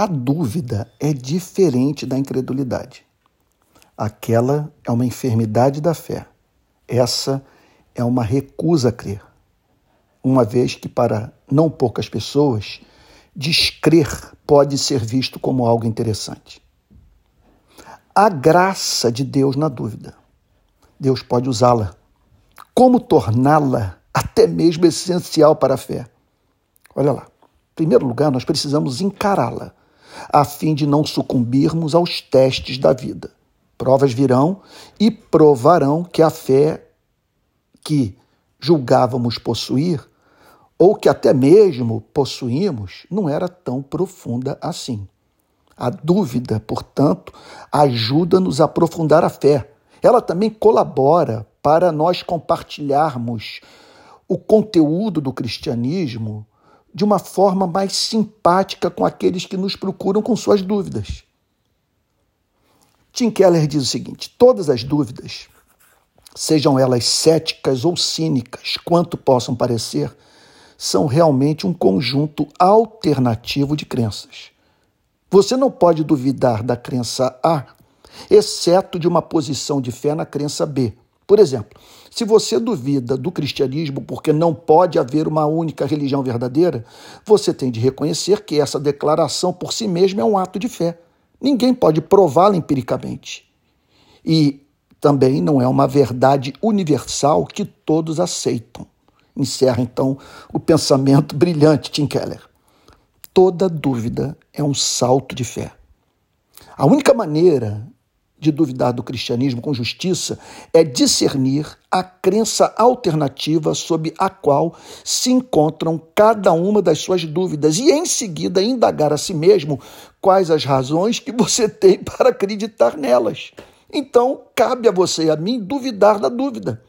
A dúvida é diferente da incredulidade. Aquela é uma enfermidade da fé. Essa é uma recusa a crer. Uma vez que, para não poucas pessoas, descrer pode ser visto como algo interessante. A graça de Deus na dúvida. Deus pode usá-la. Como torná-la até mesmo essencial para a fé? Olha lá. Em primeiro lugar, nós precisamos encará-la, a fim de não sucumbirmos aos testes da vida. Provas virão e provarão que a fé que julgávamos possuir, ou que até mesmo possuímos, não era tão profunda assim. A dúvida, portanto, ajuda-nos a aprofundar a fé. Ela também colabora para nós compartilharmos o conteúdo do cristianismo de uma forma mais simpática com aqueles que nos procuram com suas dúvidas. Tim Keller diz o seguinte: todas as dúvidas, sejam elas céticas ou cínicas, quanto possam parecer, são realmente um conjunto alternativo de crenças. Você não pode duvidar da crença A, exceto de uma posição de fé na crença B. Por exemplo, se você duvida do cristianismo porque não pode haver uma única religião verdadeira, você tem de reconhecer que essa declaração por si mesma é um ato de fé. Ninguém pode prová-la empiricamente. E também não é uma verdade universal que todos aceitam. Encerra então o pensamento brilhante Tim Keller. Toda dúvida é um salto de fé. A única maneira de duvidar do cristianismo com justiça é discernir a crença alternativa sob a qual se encontram cada uma das suas dúvidas e, em seguida, indagar a si mesmo quais as razões que você tem para acreditar nelas. Então, cabe a você e a mim duvidar da dúvida.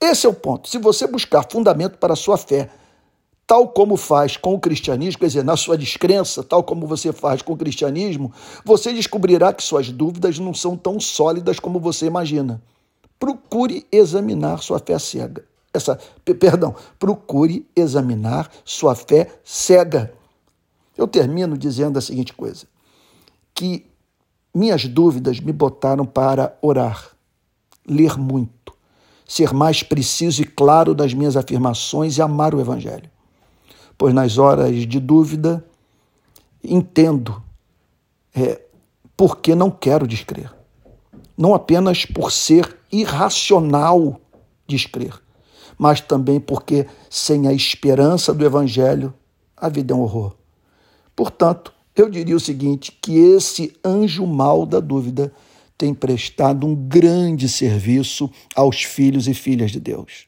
Esse é o ponto. Se você buscar fundamento para a sua fé tal como faz com o cristianismo, quer dizer, na sua descrença, tal como você faz com o cristianismo, você descobrirá que suas dúvidas não são tão sólidas como você imagina. Procure examinar sua fé cega. Essa, perdão, procure examinar sua fé cega. Eu termino dizendo a seguinte coisa: que minhas dúvidas me botaram para orar, ler muito, ser mais preciso e claro das minhas afirmações e amar o evangelho pois nas horas de dúvida entendo é, porque não quero descrer. Não apenas por ser irracional descrer, mas também porque sem a esperança do Evangelho a vida é um horror. Portanto, eu diria o seguinte: que esse anjo mal da dúvida tem prestado um grande serviço aos filhos e filhas de Deus.